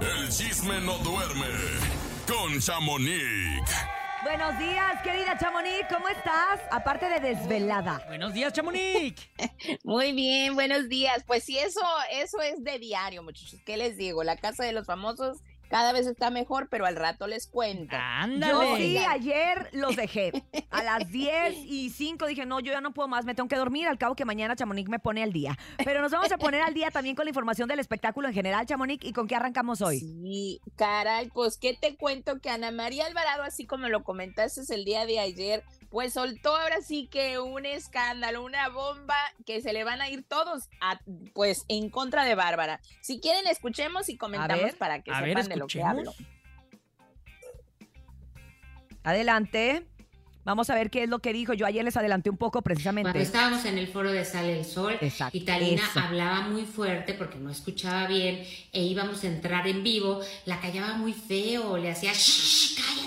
El chisme no duerme con Chamonix. Buenos días, querida Chamonix, ¿cómo estás? Aparte de desvelada. Buenos días, Chamonix. Muy bien, buenos días. Pues sí, eso, eso es de diario, muchachos. ¿Qué les digo? La casa de los famosos cada vez está mejor, pero al rato les cuento. Ándale. Yo sí, ayer los dejé. A las 10 y 5 dije, no, yo ya no puedo más, me tengo que dormir. Al cabo que mañana Chamonix me pone al día. Pero nos vamos a poner al día también con la información del espectáculo en general, Chamonix. ¿Y con qué arrancamos hoy? Sí, caray, pues qué te cuento que Ana María Alvarado, así como lo comentaste el día de ayer, pues soltó ahora sí que un escándalo, una bomba que se le van a ir todos a, pues en contra de Bárbara. Si quieren, escuchemos y comentamos ver, para que sepan ver, de lo que hablo. Adelante. Vamos a ver qué es lo que dijo. Yo ayer les adelanté un poco precisamente. Cuando estábamos en el foro de Sale el Sol Exacto, y Talina eso. hablaba muy fuerte porque no escuchaba bien e íbamos a entrar en vivo, la callaba muy feo, le hacía "Shh, cállate,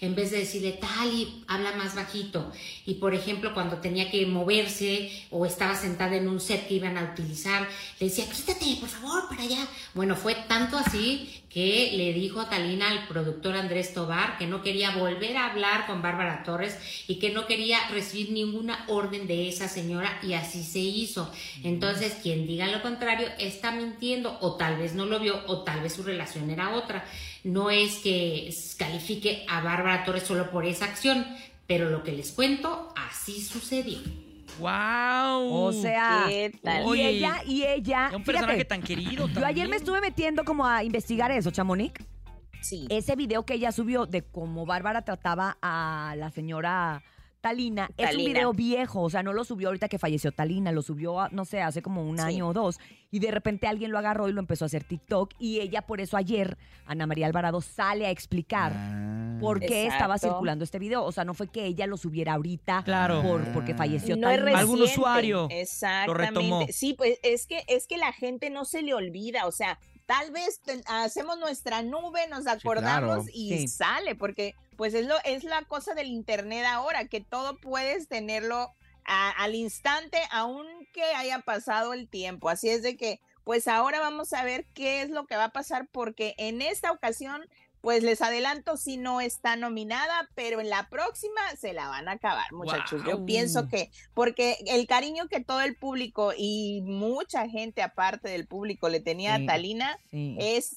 en vez de decirle Tali, habla más bajito. Y por ejemplo, cuando tenía que moverse o estaba sentada en un set que iban a utilizar, le decía, quítate, por favor, para allá. Bueno, fue tanto así que le dijo a Talina al productor Andrés Tobar que no quería volver a hablar con Bárbara Torres y que no quería recibir ninguna orden de esa señora y así se hizo. Entonces, quien diga lo contrario está mintiendo o tal vez no lo vio o tal vez su relación era otra. No es que califique a Bárbara Torres solo por esa acción, pero lo que les cuento, así sucedió. Wow. O sea, ¿Qué tal? y ella, y ella. un personaje fíjate, tan querido. Yo ayer me estuve metiendo como a investigar eso, Chamonix. Sí. Ese video que ella subió de cómo Bárbara trataba a la señora Talina, es un video viejo, o sea, no lo subió ahorita que falleció Talina, lo subió, no sé, hace como un Sí. año o dos, y de repente alguien lo agarró y lo empezó a hacer TikTok, y ella por eso ayer, Ana María Alvarado, sale a explicar Ah. Por qué estaba circulando este video, o sea, no fue que ella lo subiera ahorita Claro. por, porque falleció No es Talina. Algún usuario Exactamente. retomó. Sí, pues es que es que la gente no se le olvida, o sea, tal vez te- hacemos nuestra nube, nos acordamos claro. y Sí. sale, porque pues es lo es la cosa del internet ahora, que todo puedes tenerlo a- al instante, aunque haya pasado el tiempo. Así es de que, pues ahora vamos a ver qué es lo que va a pasar, porque en esta ocasión, pues les adelanto, si no está nominada, pero en la próxima se la van a acabar, muchachos. Yo pienso que, porque el cariño que todo el público y mucha gente aparte del público le tenía Sí. a Talina Sí. es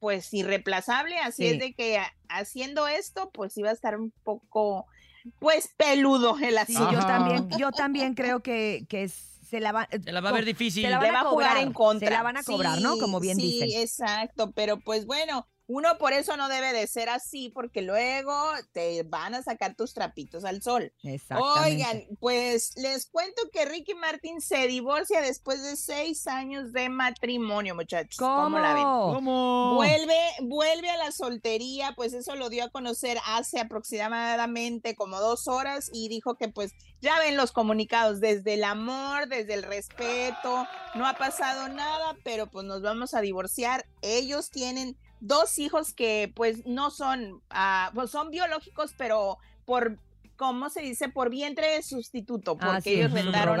pues irreemplazable, así Sí. es de que a- haciendo esto, pues iba a estar un poco, pues peludo el Sí, asunto. yo también, yo también creo que, que se la va, Se la va a ver difícil. se la van le va a jugar cobrar, en contra. se la van a cobrar, ¿no? Como bien sí, dicen. exacto, pero pues bueno, uno por eso no debe de ser así, porque luego te van a sacar tus trapitos al sol. Exactamente. Oigan, pues les cuento que Ricky Martin se divorcia después de seis años de matrimonio, muchachos. ¿Cómo? la ven? ¿Cómo? Vuelve, vuelve a la soltería, pues eso lo dio a conocer hace aproximadamente como dos horas y dijo que pues ya ven los comunicados, desde el amor, desde el respeto, no ha pasado nada, pero pues nos vamos a divorciar. Ellos tienen dos hijos que pues no son, pues son biológicos, pero por, ¿cómo se dice? Por vientre sustituto, porque Ah, sí, ellos rentaron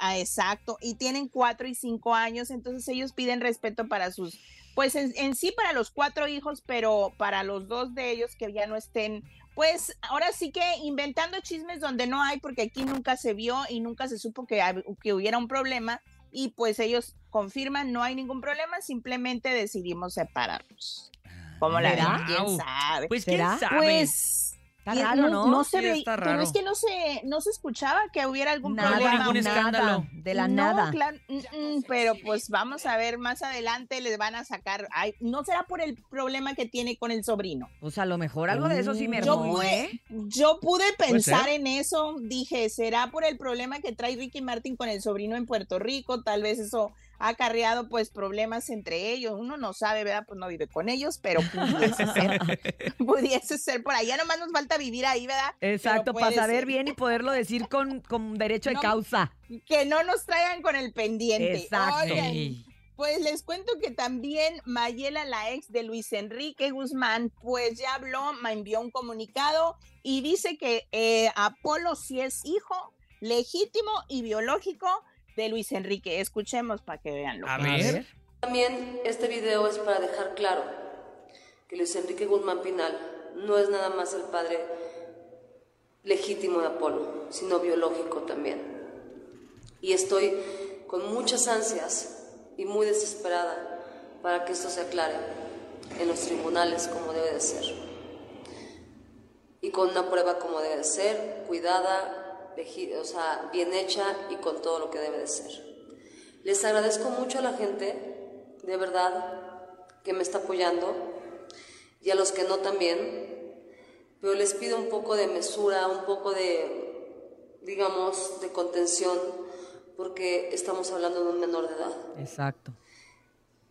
ah, exacto, y tienen cuatro y cinco años, entonces ellos piden respeto para sus, pues en, en sí para los cuatro hijos, pero para los dos de ellos que ya no estén, pues ahora sí que inventando chismes donde no hay, porque aquí nunca se vio y nunca se supo que, que hubiera un problema, y pues ellos confirman, no hay ningún problema, simplemente decidimos separarnos. ¿Cómo la ven? ¿Será? ¿Quién sabe? Pues quién ¿Será? sabe. Pues Está y raro, ¿no? No se Sí, ve, está pero es que no se, no se escuchaba que hubiera algún Nada, problema. ningún nada, escándalo. de la No, nada. claro, mm, mm, pero pues vamos a ver más adelante les van a sacar. Ay, no será por el problema que tiene con el sobrino. Pues a lo mejor algo de eso sí me Yo pude, ¿eh? yo pude pensar en eso. Dije, será por el problema que trae Ricky Martin con el sobrino en Puerto Rico. Tal vez eso ha acarreado pues problemas entre ellos. Uno no sabe, ¿verdad? Pues no vive con ellos, pero pudiese ser. pudiese ser por allá. Nomás nos falta vivir ahí, ¿verdad? Exacto, para saber ser. bien y poderlo decir con, con derecho de No, causa. Que no nos traigan con el pendiente. Exacto. Oigan. Pues les cuento que también Mayela, la ex de Luis Enrique Guzmán, pues ya habló, me envió un comunicado y dice que eh, Apolo sí es hijo legítimo y biológico de Luis Enrique. Escuchemos para que vean lo A que ver. También este video es para dejar claro que Luis Enrique Guzmán Pinal no es nada más el padre legítimo de Apolo, sino biológico también. Y estoy con muchas ansias y muy desesperada para que esto se aclare en los tribunales como debe de ser. Y con una prueba como debe de ser, cuidada, o sea, bien hecha y con todo lo que debe de ser. Les agradezco mucho a la gente, de verdad, que me está apoyando y a los que no también, pero les pido un poco de mesura, un poco de, digamos, de contención, porque estamos hablando de un menor de edad Exacto.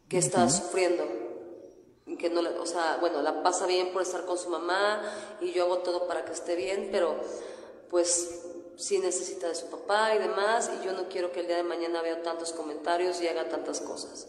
que está sufriendo y que no o sea, bueno, la pasa bien por estar con su mamá y yo hago todo para que esté bien, pero pues sí necesita de su papá y demás y yo no quiero que el día de mañana vea tantos comentarios y haga tantas cosas.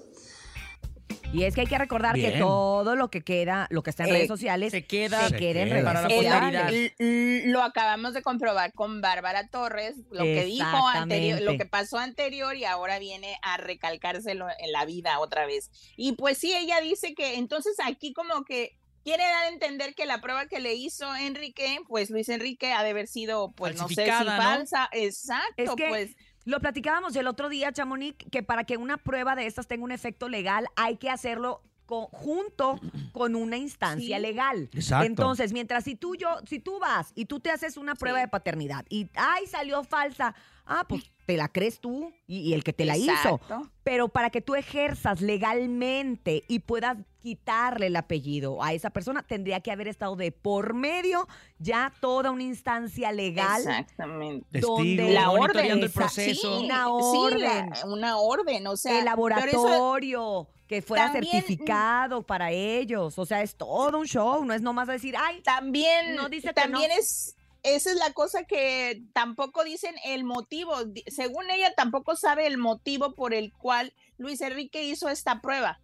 Y es que hay que recordar que todo lo que queda, lo que está en Eh, redes sociales, se queda- se queda en redes Para la sociales. posteridad. L- l- Lo acabamos de comprobar con Bárbara Torres, lo que dijo anterior, lo que pasó anterior y ahora viene a recalcárselo en la vida otra vez. Y pues sí, ella dice que entonces aquí como que quiere dar a entender que la prueba que le hizo Enrique, pues Luis Enrique ha de haber sido, pues no sé si falsa, exacto, Es que pues Lo platicábamos el otro día, Chamonix, que para que una prueba de estas tenga un efecto legal hay que hacerlo co- junto con una instancia Sí. legal. Exacto. Entonces, mientras si tú yo, si tú vas y tú te haces una prueba Sí. de paternidad y ay salió falsa, ah pues te la crees tú y, y el que te la hizo. exacto. Pero para que tú ejerzas legalmente y puedas quitarle el apellido a esa persona, tendría que haber estado de por medio ya toda una instancia legal Exactamente. donde Testigos, La orden, el proceso. sí, una Sí, orden. la- una orden, o sea, el laboratorio que fuera también- certificado para ellos. O sea, es todo un show, no es nomás decir, ay, también, No dice que también no. es, esa es la cosa que tampoco dicen el motivo. Según ella, tampoco sabe el motivo por el cual Luis Enrique hizo esta prueba.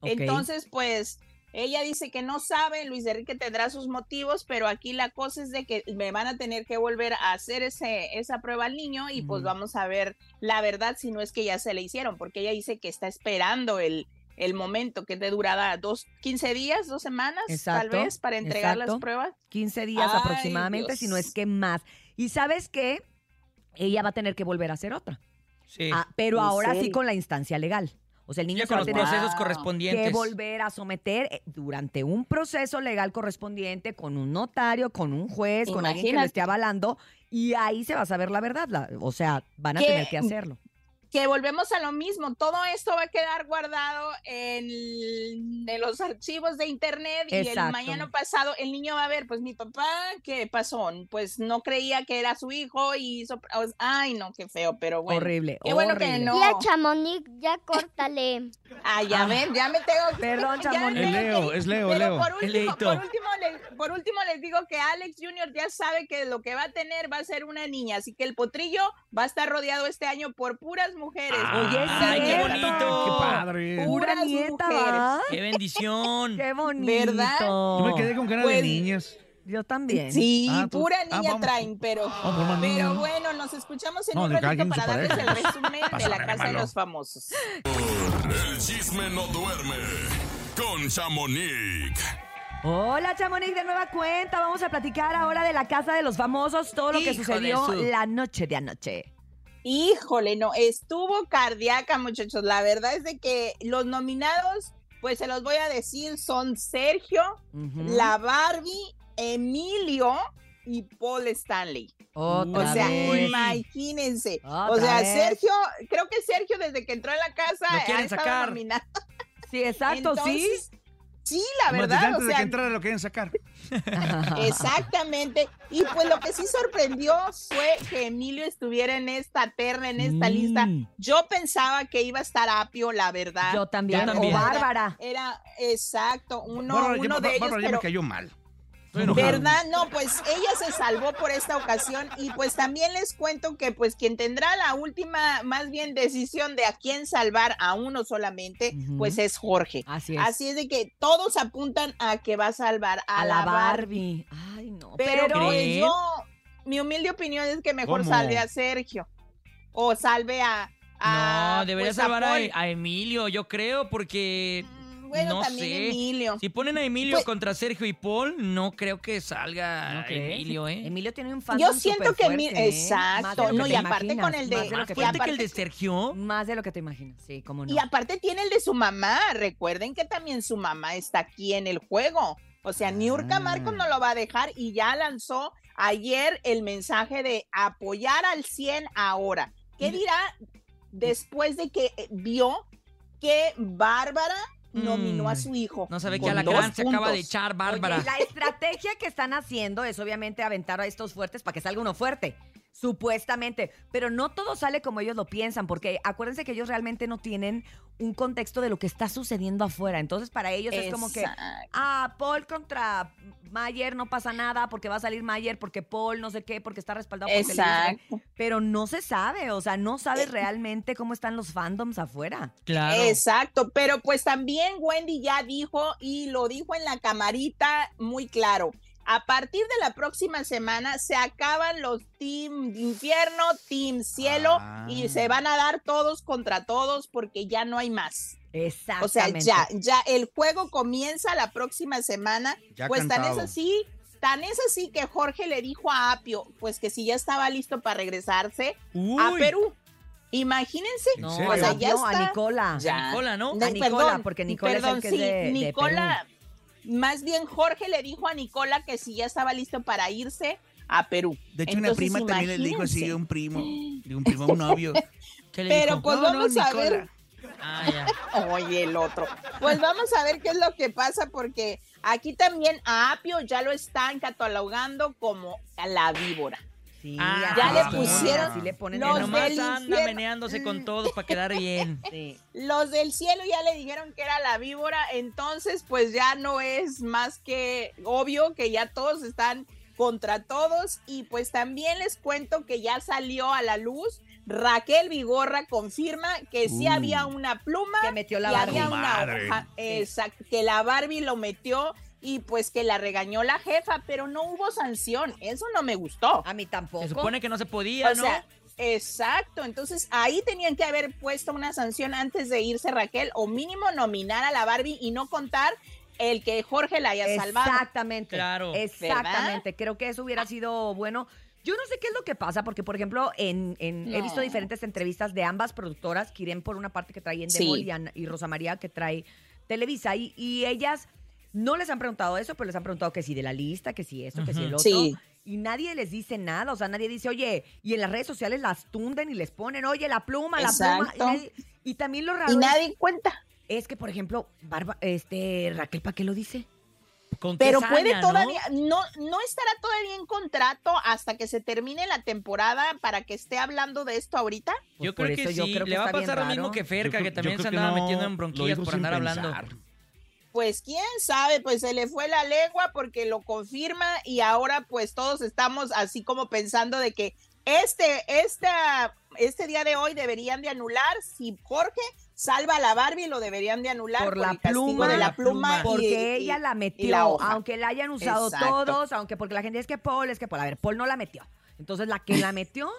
Entonces, pues, ella dice que no sabe, Luis Enrique tendrá sus motivos, pero aquí la cosa es de que me van a tener que volver a hacer ese, esa prueba al niño y pues vamos a ver la verdad si no es que ya se le hicieron, porque ella dice que está esperando el, el momento que es de durada dos, 15 días, dos semanas, Exacto, tal vez, para entregar exacto. las pruebas. 15 días Ay, aproximadamente, si no es que más. Y sabes qué? Ella va a tener que volver a hacer otra. Sí. Ah, pero ¿En ahora sí con la instancia legal. O sea, el niño Ya se con va los tener procesos Wow. correspondientes. que volver a someter eh, durante un proceso legal correspondiente con un notario, con un juez, con alguien que lo esté avalando y ahí se va a saber la verdad. la- o sea, van a Que- tener que hacerlo. Que volvemos a lo mismo, todo esto va a quedar guardado en, en los archivos de internet y el mañana pasado el niño va a ver, pues mi papá, ¿qué pasó? Pues no creía que era su hijo y hizo, pues, ay no, qué feo, pero bueno. horrible, Qué bueno que no. Tía Chamonix, ya córtale. Ah, ya ven, ya me tengo que... Perdón, ya Chamonix. Es Leo, es Leo, Pero Leo. Por último, Leito. por, último por último les digo que Alex Jr. ya sabe que lo que va a tener va a ser una niña, así que el potrillo va a estar rodeado este año por puras mujeres. Oye, es ¡Ay, qué bonito! ¡Qué padre! Pura puras nieta. ¡Qué bendición! Qué bonito. ¿Verdad? Yo me quedé con ganas Pues- de niñas. Yo también. Sí, Ah, pura ah, niña vamos. traen, pero, pero bueno, nos escuchamos en No, un ratito para darles el resumen de la Casa de los Famosos. El chisme no duerme con Chamonix. Hola, Chamonix, de nueva cuenta. Vamos a platicar ahora de la casa de los famosos, todo lo que sucedió su- la noche de anoche. Híjole, no, estuvo cardíaca, muchachos. La verdad es de que los nominados, pues se los voy a decir, son Sergio, Ujú. la Barbie, Emilio y Paul Stanley. Otra O sea, vez. imagínense. Otra o sea, vez. Sergio, creo que Sergio desde que entró en la casa Lo ha estado sacar. nominado. Sí, exacto, Entonces, Sí, la verdad, desde o antes de sea, que entrara lo quieren sacar. Exactamente. Y pues lo que sí sorprendió fue que Emilio estuviera en esta terna, en esta lista. Mm. Yo pensaba que iba a estar Apio, la verdad. Yo también. Yo también. O Bárbara. Era exacto, uno, Bárbara, ya- uno de ellos, Bárbara ya pero me cayó mal. ¿Verdad? No, pues ella se salvó por esta ocasión y pues también les cuento que pues quien tendrá la última, más bien decisión de a quién salvar a uno solamente, pues es Jorge. Así es. Así es de que todos apuntan a que va a salvar a, a la Barbie. Barbie. Ay, no. Pero, Pero, yo, mi humilde opinión es que mejor ¿Cómo? salve a Sergio o salve a, Ah, no, debería pues, a salvar a, a Emilio, yo creo, porque Bueno, no también sé. Emilio. Si ponen a Emilio Pues- contra Sergio y Paul, no creo que salga. Emilio, ¿eh? Emilio tiene un fan Yo siento que Emilio, exacto, lo que no, y aparte imaginas, con el de- más lo Más que te que el de Sergio. Más de lo que te imaginas, sí, cómo no. Y aparte tiene el de su mamá. Recuerden que también su mamá está aquí en el juego. O sea, Niurka Ah. Marcos no lo va a dejar y ya lanzó ayer el mensaje de apoyar al 100 ahora. ¿Qué dirá después de que eh, vio que Bárbara nominó a Mm, su hijo? No sabe que Alacrán dos se acaba de echar Bárbara. Oye, la estrategia que están haciendo es obviamente aventar a estos fuertes para que salga uno fuerte. Supuestamente, pero no todo sale como ellos lo piensan, porque acuérdense que ellos realmente no tienen un contexto de lo que está sucediendo afuera. Entonces, para ellos es como que, Exacto. ah, Paul contra Mayer no pasa nada, porque va a salir Mayer, porque Paul no sé qué, porque está respaldado por. Exacto. Pero no se sabe, o sea, no sabes realmente cómo están los fandoms afuera. Claro. Exacto, pero pues también Wendy ya dijo y lo dijo en la camarita muy claro. A partir de la próxima semana se acaban los Team Infierno, Team Cielo Ah. y se van a dar todos contra todos porque ya no hay más. O sea, Exactamente. ya, ya el juego comienza la próxima semana. Ya pues tan es así, tan es así que Jorge le dijo a Apio, pues que si ya estaba listo para regresarse a Perú. Imagínense, ¿En No, serio? o sea, a, ya no, a está. Nicola. Ya. Nicola, ¿no? De- A Nicola, porque Nicola es el perdón, que es sí, de- de Nicola, más bien Jorge le dijo a Nicola que si ya estaba listo para irse a Perú. De hecho, una prima también le dijo así a un primo, de un primo, a un novio. ¿Qué le Pero dijo? pues No, no, vamos a Nicola. ver, Ah, ya. oye el otro, pues vamos a ver qué es lo que pasa porque aquí también a Apio ya lo están catalogando como a la víbora. Sí, Ah, ya le pusieron así le ponen los nomás del anda infierno. meneándose con todos para quedar bien. Sí. Los del cielo ya le dijeron que era la víbora, entonces pues ya no es más que obvio que ya todos están contra todos y pues también les cuento que ya salió a la luz Raquel Vigorra confirma que sí Uh. había una pluma Que metió la y Barbie. había una hoja, que la Barbie lo metió y pues que la regañó la jefa, pero no hubo sanción, eso no me gustó. A mí tampoco. Se supone que no se podía, O ¿no? sea, exacto. Entonces ahí tenían que haber puesto una sanción antes de irse Raquel o mínimo nominar a la Barbie y no contar el que Jorge la haya salvado. Exactamente. Claro. Exactamente. Creo que eso hubiera sido bueno. Yo no sé qué es lo que pasa, porque, por ejemplo, en, en- he visto diferentes entrevistas de ambas productoras, Kiren por una parte que trae Endemol Sí. y, y Rosa María que trae Televisa, y, y ellas no les han preguntado eso, pero les han preguntado que si de la lista, que si esto, que si el otro. Sí. Y nadie les dice nada, o sea, nadie dice, oye, y en las redes sociales las tunden y les ponen, oye, la pluma, la pluma. Y, Exacto. nadie- y también lo raro Y es- nadie cuenta. es, que, por ejemplo, Barba, este, Raquel, ¿para qué lo dice? ¿Con Pero puede no? todavía, no, no estará todavía en contrato hasta que se termine la temporada para que esté hablando de esto ahorita. Yo Pues creo que yo sí. creo que Le va a pasar lo mismo que Ferca, que también se andaba no, metiendo en bronquillas por andar hablando. Pues quién sabe, pues se le fue la legua porque lo confirma y ahora pues todos estamos así como pensando de que este, esta, este día de hoy deberían de anular, si Jorge salva a la Barbie lo deberían de anular Por la el pluma. de la pluma, Porque y- ella la metió, la aunque la hayan usado Exacto. todos, aunque porque la gente es que Paul, es que Paul, a ver, Paul no la metió. Entonces la que la metió,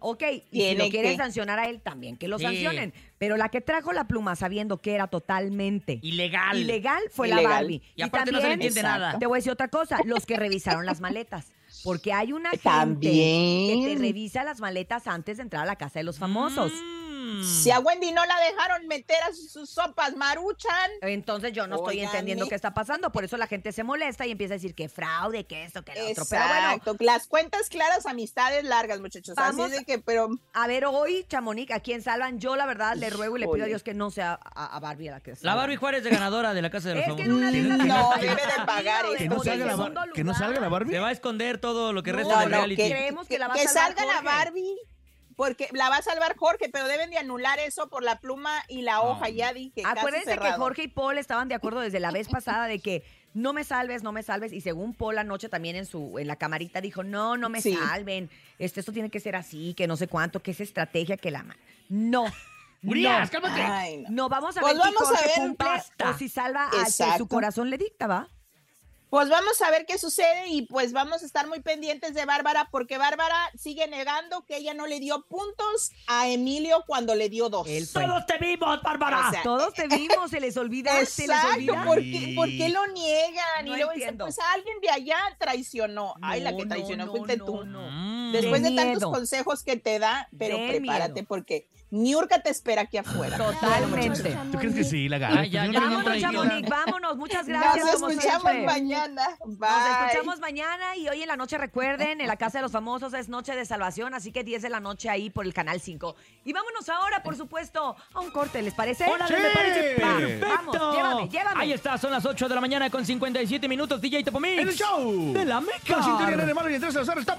ok, y si lo quieren que- sancionar a él también, que lo Sí. sancionen. Pero la que trajo la pluma sabiendo que era totalmente Ilegal. ilegal fue la. Barbie. Y aparte no se le también, entiende nada. Te voy a decir otra cosa, los que revisaron las maletas. Porque hay una gente También. que te revisa las maletas antes de entrar a la casa de los famosos. Mm. Si a Wendy no la dejaron meter a sus, sus sopas maruchan, Entonces yo no estoy entendiendo qué está pasando. Por eso la gente se molesta y empieza a decir que fraude, que esto, que lo otro. Pero bueno, exacto, las cuentas claras, amistades largas, muchachos, Vamos así de que, pero a ver, hoy, Chamonix, ¿a quién salvan? Yo, la verdad, le ruego y le pido a. Dios que no sea a, a Barbie a la que La salvan. Barbie Juárez de ganadora de la Casa de los Es que en Famosos. una de Que esas no- debe de pagar. Que no la, que no salga la Barbie. Se va a esconder todo lo que No, resta del no, reality. que- creemos que la va a que salvar salga la. Barbie, porque la va a salvar Jorge, pero deben de anular eso por la pluma y la hoja, ya dije. Acuérdense que. Jorge y Paul estaban de acuerdo desde la vez pasada de que no me salves, no me salves. Y según Paul anoche también en su en la camarita dijo, no, no me Sí. salven. Este, esto tiene que ser así, que no sé cuánto, que es estrategia, que la... ma-". No. Urias, no. cálmate. Ay, no. No, vamos a Pues ver si vamos a Jorge ver, cumple o si salva al que su corazón le dicta, ¿va? Pues vamos a ver qué sucede y pues vamos a estar muy pendientes de Bárbara porque Bárbara sigue negando que ella no le dio puntos a Emilio cuando le dio dos. ¡Todos te vimos, Bárbara! O sea, Todos te vimos, se les olvida, se les Exacto, olvida. ¿por qué, por qué lo niegan? No y luego dicen, pues alguien de allá traicionó. Ay, la que traicionó no, fuiste no, tú. no. Después De de, tantos consejos que te da, pero De prepárate miedo. porque Niurka te espera aquí afuera. Totalmente. ¿Tú crees que sí, la gana? Ay, ya, Pues ya Vámonos, Chamonix, vámonos. Muchas gracias. Nos como escuchamos siempre. mañana. Nos Bye. escuchamos mañana y hoy en la noche recuerden, en la Casa de los Famosos es Noche de Salvación, así que 10 de la noche ahí por el Canal 5. Y vámonos ahora, por supuesto, a un corte, ¿les parece? ¡Órale, me parece perfecto! vamos, llévame, llévame. Ahí está, son las 8 de la mañana con 57 minutos. DJ Topomix. ¡En el show! De la Con Meca. sintonía de malo y entre los top.